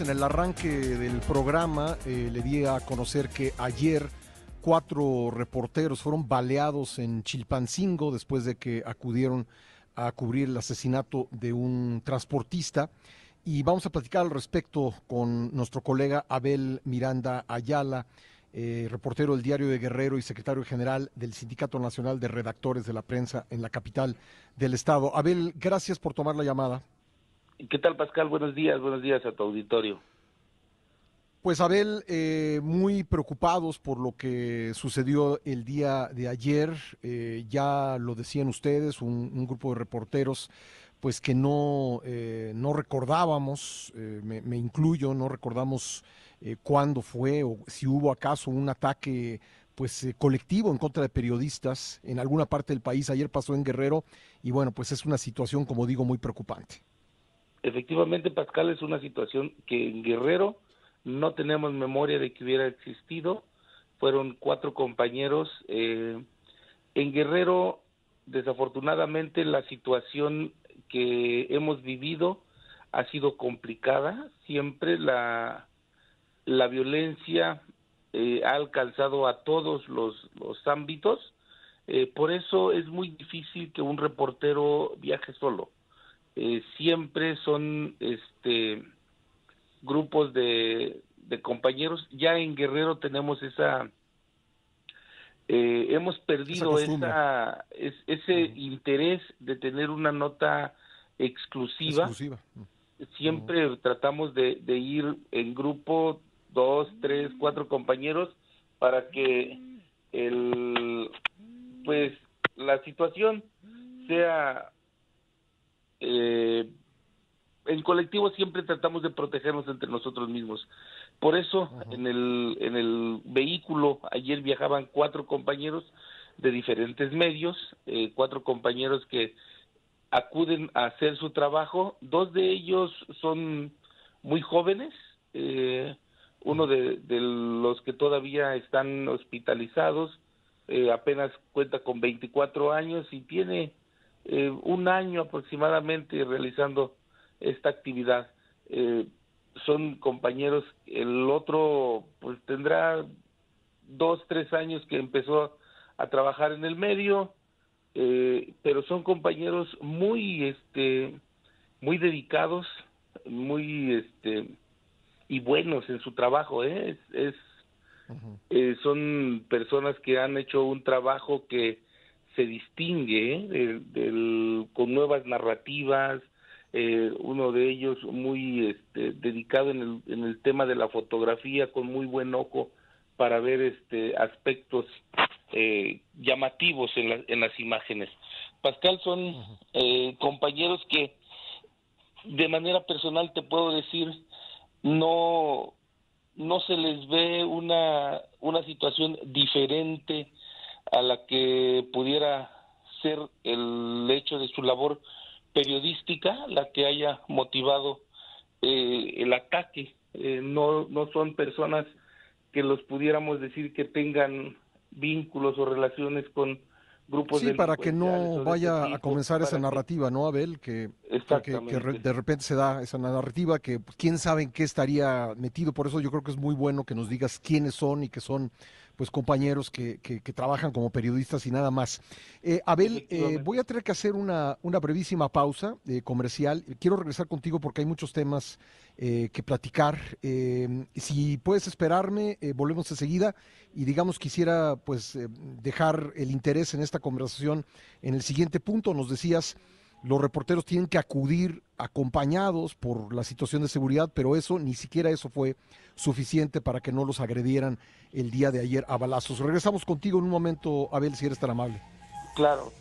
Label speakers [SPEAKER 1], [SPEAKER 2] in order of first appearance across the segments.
[SPEAKER 1] En el arranque del programa eh, le di a conocer que ayer cuatro reporteros fueron baleados en Chilpancingo después de que acudieron a cubrir el asesinato de un transportista. Y vamos a platicar al respecto con nuestro colega Abel Miranda Ayala, eh, reportero del Diario de Guerrero y secretario general del Sindicato Nacional de Redactores de la Prensa en la capital del estado. Abel, gracias por tomar la llamada.
[SPEAKER 2] ¿Qué tal, Pascal? Buenos días, buenos días a tu auditorio.
[SPEAKER 1] Pues Abel, eh, muy preocupados por lo que sucedió el día de ayer, eh, ya lo decían ustedes, un, grupo de reporteros, pues que no, eh, no recordábamos, eh, me, incluyo, no recordamos eh, cuándo fue o si hubo acaso un ataque pues colectivo en contra de periodistas en alguna parte del país. Ayer pasó en Guerrero y bueno, pues es una situación, como digo, muy preocupante.
[SPEAKER 2] Efectivamente, Pascal, es una situación que en Guerrero no tenemos memoria de que hubiera existido. Fueron cuatro compañeros. Eh, en Guerrero, desafortunadamente, la situación que hemos vivido ha sido complicada. Siempre la, la violencia eh, ha alcanzado a todos los, los ámbitos. Eh, por eso es muy difícil que un reportero viaje solo. Eh, siempre son este grupos de, de, compañeros. Ya en Guerrero tenemos esa, eh, hemos perdido esa, es, ese uh -huh. interés de tener una nota exclusiva.
[SPEAKER 1] exclusiva.
[SPEAKER 2] Siempre uh -huh. tratamos de, de, ir en grupo, dos, tres, cuatro compañeros, para que el, pues, la situación sea eh, en colectivo siempre tratamos de protegernos entre nosotros mismos. Por eso, uh -huh. en, el, en el vehículo, ayer viajaban cuatro compañeros de diferentes medios, eh, cuatro compañeros que acuden a hacer su trabajo. Dos de ellos son muy jóvenes, eh, uno de, de, los que todavía están hospitalizados, eh, apenas cuenta con 24 años y tiene eh, un año aproximadamente realizando esta actividad. Eh, son compañeros, el otro pues tendrá dos, tres años que empezó a trabajar en el medio, eh, pero son compañeros muy, este, muy dedicados, muy, este, y buenos en su trabajo, ¿eh? es, es uh -huh. eh, son personas que han hecho un trabajo que se distingue ¿eh? del, del, con nuevas narrativas, eh, uno de ellos muy este, dedicado en el, en el tema de la fotografía, con muy buen ojo para ver este aspectos eh, llamativos en, la, en, las imágenes. Pascal son eh, compañeros que de manera personal te puedo decir no no se les ve una una situación diferente a la que pudiera ser el hecho de su labor periodística la que haya motivado eh, el ataque. Eh, no, no son personas que los pudiéramos decir que tengan vínculos o relaciones con grupos
[SPEAKER 1] sí, para que no vaya a comenzar esa narrativa. ¿no, Abel? Que, que, que, de repente se da esa narrativa que pues, quién sabe en qué estaría metido. Por eso yo creo que es muy bueno que nos digas quiénes son y que son pues compañeros que, que, que, trabajan como periodistas y nada más. Eh, Abel, eh, voy a tener que hacer una, una brevísima pausa eh, comercial. Quiero regresar contigo porque hay muchos temas eh, que platicar. si puedes esperarme, volvemos enseguida y digamos quisiera pues dejar el interés en esta conversación en el siguiente punto. Nos decías los reporteros tienen que acudir acompañados por la situación de seguridad, pero eso, ni siquiera eso fue suficiente para que no los agredieran el día de ayer a balazos. Regresamos contigo en un momento, Abel, si eres tan amable.
[SPEAKER 2] Claro.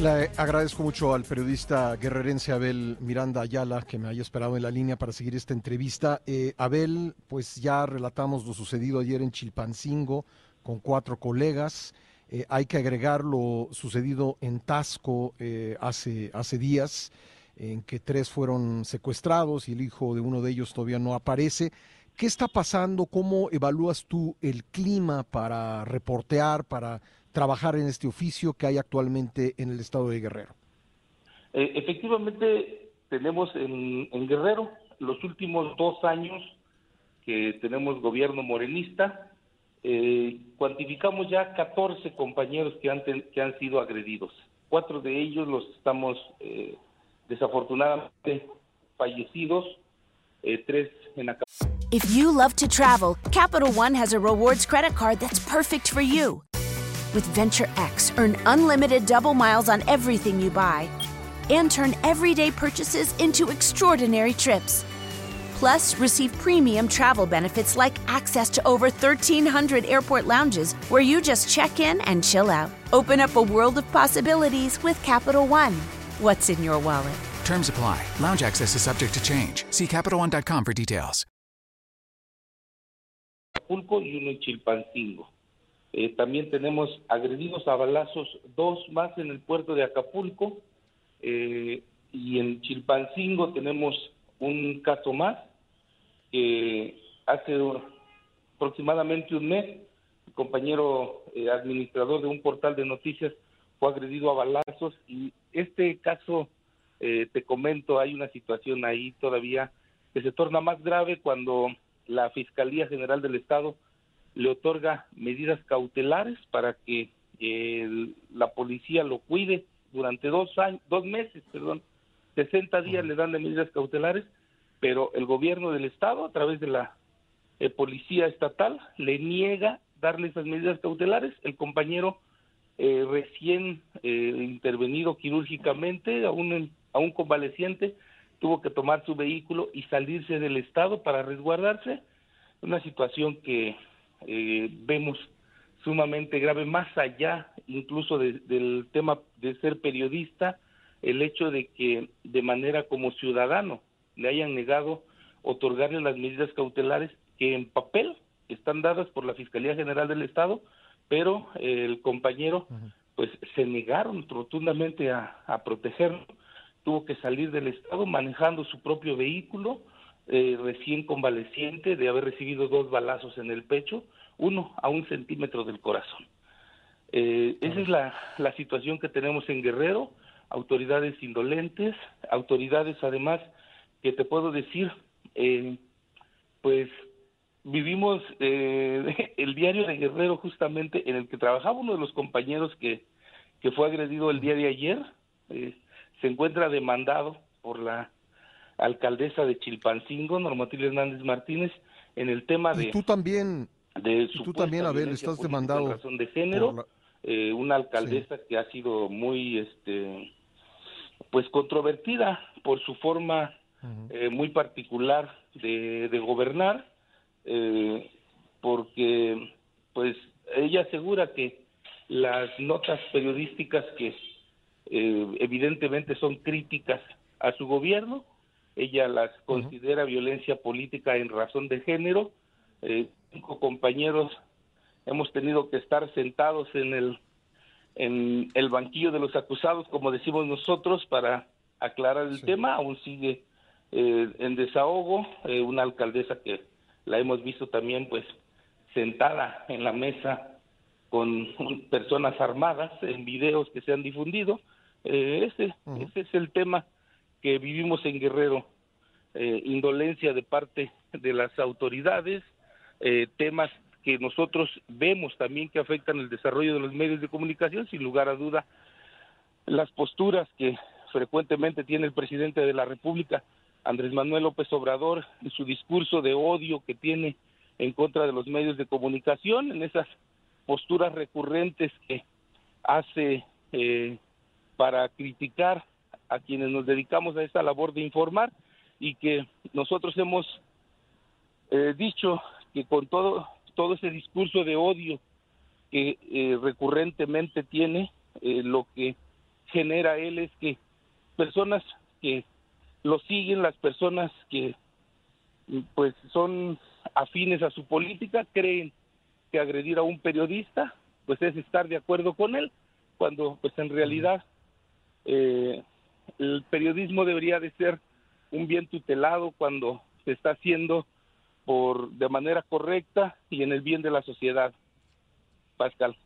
[SPEAKER 1] Le agradezco mucho al periodista guerrerense Abel Miranda Ayala que me haya esperado en la línea para seguir esta entrevista. Eh, Abel, pues ya relatamos lo sucedido ayer en Chilpancingo con cuatro colegas. Eh, hay que agregar lo sucedido en Tasco eh, hace, días, en que tres fueron secuestrados y el hijo de uno de ellos todavía no aparece. ¿Qué está pasando? ¿Cómo evalúas tú el clima para reportear, para trabajar en este oficio que hay actualmente en el estado de Guerrero?
[SPEAKER 2] Eh, efectivamente, tenemos en, Guerrero los últimos dos años que tenemos gobierno morenista, eh, cuantificamos ya 14 compañeros que han, que han sido agredidos. Cuatro de ellos los estamos eh, desafortunadamente fallecidos, tres en acá.
[SPEAKER 3] If you love to travel, Capital One has a rewards credit card that's perfect for you. With Venture X, earn unlimited double miles on everything you buy and turn everyday purchases into extraordinary trips. Plus, receive premium travel benefits like access to over 1,300 airport lounges where you just check in and chill out. Open up a world of possibilities with Capital One. What's in your wallet?
[SPEAKER 4] Terms apply. Lounge access is subject to change. See CapitalOne.com for details.
[SPEAKER 2] Acapulco y uno en Chilpancingo. Eh, también tenemos agredidos a balazos dos más en el puerto de Acapulco eh, y en Chilpancingo tenemos un caso más que hace aproximadamente un mes el compañero eh, administrador de un portal de noticias fue agredido a balazos y este caso te comento hay una situación ahí todavía que se torna más grave cuando la Fiscalía General del Estado le otorga medidas cautelares para que la policía lo cuide durante dos años, dos meses, perdón, 60 días le dan de medidas cautelares, pero el gobierno del estado a través de la eh, policía estatal le niega darle esas medidas cautelares. El compañero eh, recién eh, intervenido quirúrgicamente, aún, aún convaleciente, tuvo que tomar su vehículo y salirse del estado para resguardarse. Una situación que eh, vemos sumamente grave, más allá incluso del tema de ser periodista, el hecho de que de manera como ciudadano le hayan negado otorgarle las medidas cautelares que en papel están dadas por la Fiscalía General del Estado, pero el compañero pues se negaron rotundamente a, a protegerlo, tuvo que salir del Estado manejando su propio vehículo, eh, recién convaleciente de haber recibido dos balazos en el pecho, uno a un centímetro del corazón. Eh, esa es la, la situación que tenemos en Guerrero, autoridades indolentes, autoridades además que te puedo decir, eh, pues vivimos el diario de Guerrero justamente en el que trabajaba uno de los compañeros que, que fue agredido el día de ayer, se encuentra demandado por la alcaldesa de Chilpancingo, Normativa Hernández Martínez, en el tema de...
[SPEAKER 1] Y tú también, de tú también, Abel, estás demandado...
[SPEAKER 2] razón de género, eh, una alcaldesa que ha sido muy, este, pues controvertida por su forma eh, muy particular de, de gobernar, eh, porque pues ella asegura que las notas periodísticas que evidentemente son críticas a su gobierno, ella las considera violencia política en razón de género. Eh, cinco compañeros hemos tenido que estar sentados en el en el banquillo de los acusados, como decimos nosotros, para aclarar el tema. Aún sigue eh, en desahogo eh, una alcaldesa que la hemos visto también, pues, sentada en la mesa con personas armadas en videos que se han difundido. ese, ese es el tema que vivimos en Guerrero, eh, indolencia de parte de las autoridades, eh, temas que nosotros vemos también que afectan el desarrollo de los medios de comunicación, sin lugar a duda, las posturas que frecuentemente tiene el presidente de la República, Andrés Manuel López Obrador, en su discurso de odio que tiene en contra de los medios de comunicación, en esas posturas recurrentes que hace eh, para criticar a quienes nos dedicamos a esta labor de informar y que nosotros hemos eh, dicho que con todo todo ese discurso de odio que eh, recurrentemente tiene eh, lo que genera él es que personas que lo siguen, las personas que pues son afines a su política, creen que agredir a un periodista pues es estar de acuerdo con él, cuando pues en realidad eh, el periodismo debería de ser un bien tutelado cuando se está haciendo por de manera correcta y en el bien de la sociedad. Pascal.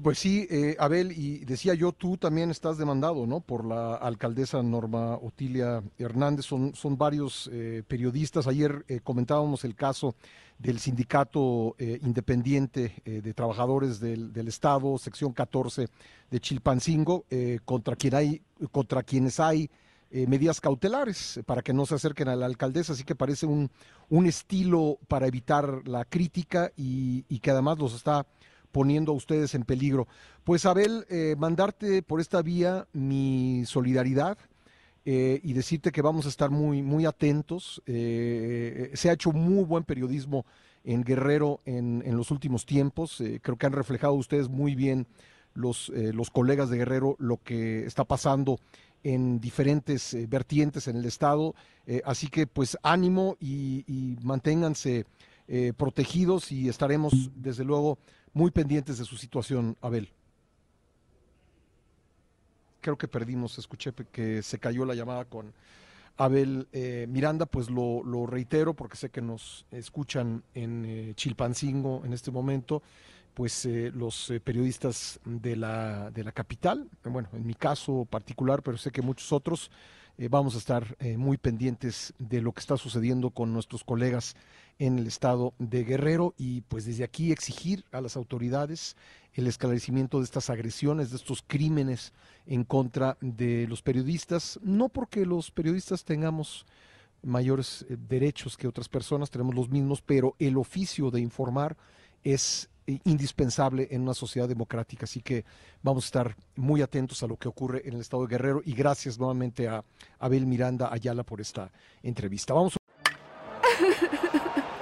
[SPEAKER 1] Pues sí, eh, Abel, y decía yo, tú también estás demandado, ¿no? Por la alcaldesa Norma Otilia Hernández. Son, son varios eh, periodistas. Ayer eh, comentábamos el caso del sindicato independiente de trabajadores del, del, Estado, sección 14 de Chilpancingo, contra, quien hay, contra quienes hay medidas cautelares para que no se acerquen a la alcaldesa. Así que parece un, un estilo para evitar la crítica y, y que además los está poniendo a ustedes en peligro. Pues Abel, eh, mandarte por esta vía mi solidaridad. Eh, y decirte que vamos a estar muy, muy atentos. Eh, se ha hecho muy buen periodismo en Guerrero en, en los últimos tiempos. creo que han reflejado ustedes muy bien los, los colegas de Guerrero lo que está pasando en diferentes vertientes en el estado. así que pues ánimo y, y manténganse protegidos y estaremos desde luego muy pendientes de su situación, Abel. Creo que perdimos, escuché que se cayó la llamada con Abel eh, Miranda, pues lo, reitero porque sé que nos escuchan en eh, Chilpancingo en este momento, pues eh, los periodistas de la, de la capital, bueno, en mi caso particular, pero sé que muchos otros, vamos a estar muy pendientes de lo que está sucediendo con nuestros colegas en el estado de Guerrero y pues desde aquí exigir a las autoridades el esclarecimiento de estas agresiones, de estos crímenes en contra de los periodistas, no porque los periodistas tengamos mayores eh, derechos que otras personas, tenemos los mismos, pero el oficio de informar es eh, indispensable en una sociedad democrática. Así que vamos a estar muy atentos a lo que ocurre en el estado de Guerrero y gracias nuevamente a Abel Miranda Ayala por esta entrevista. Vamos.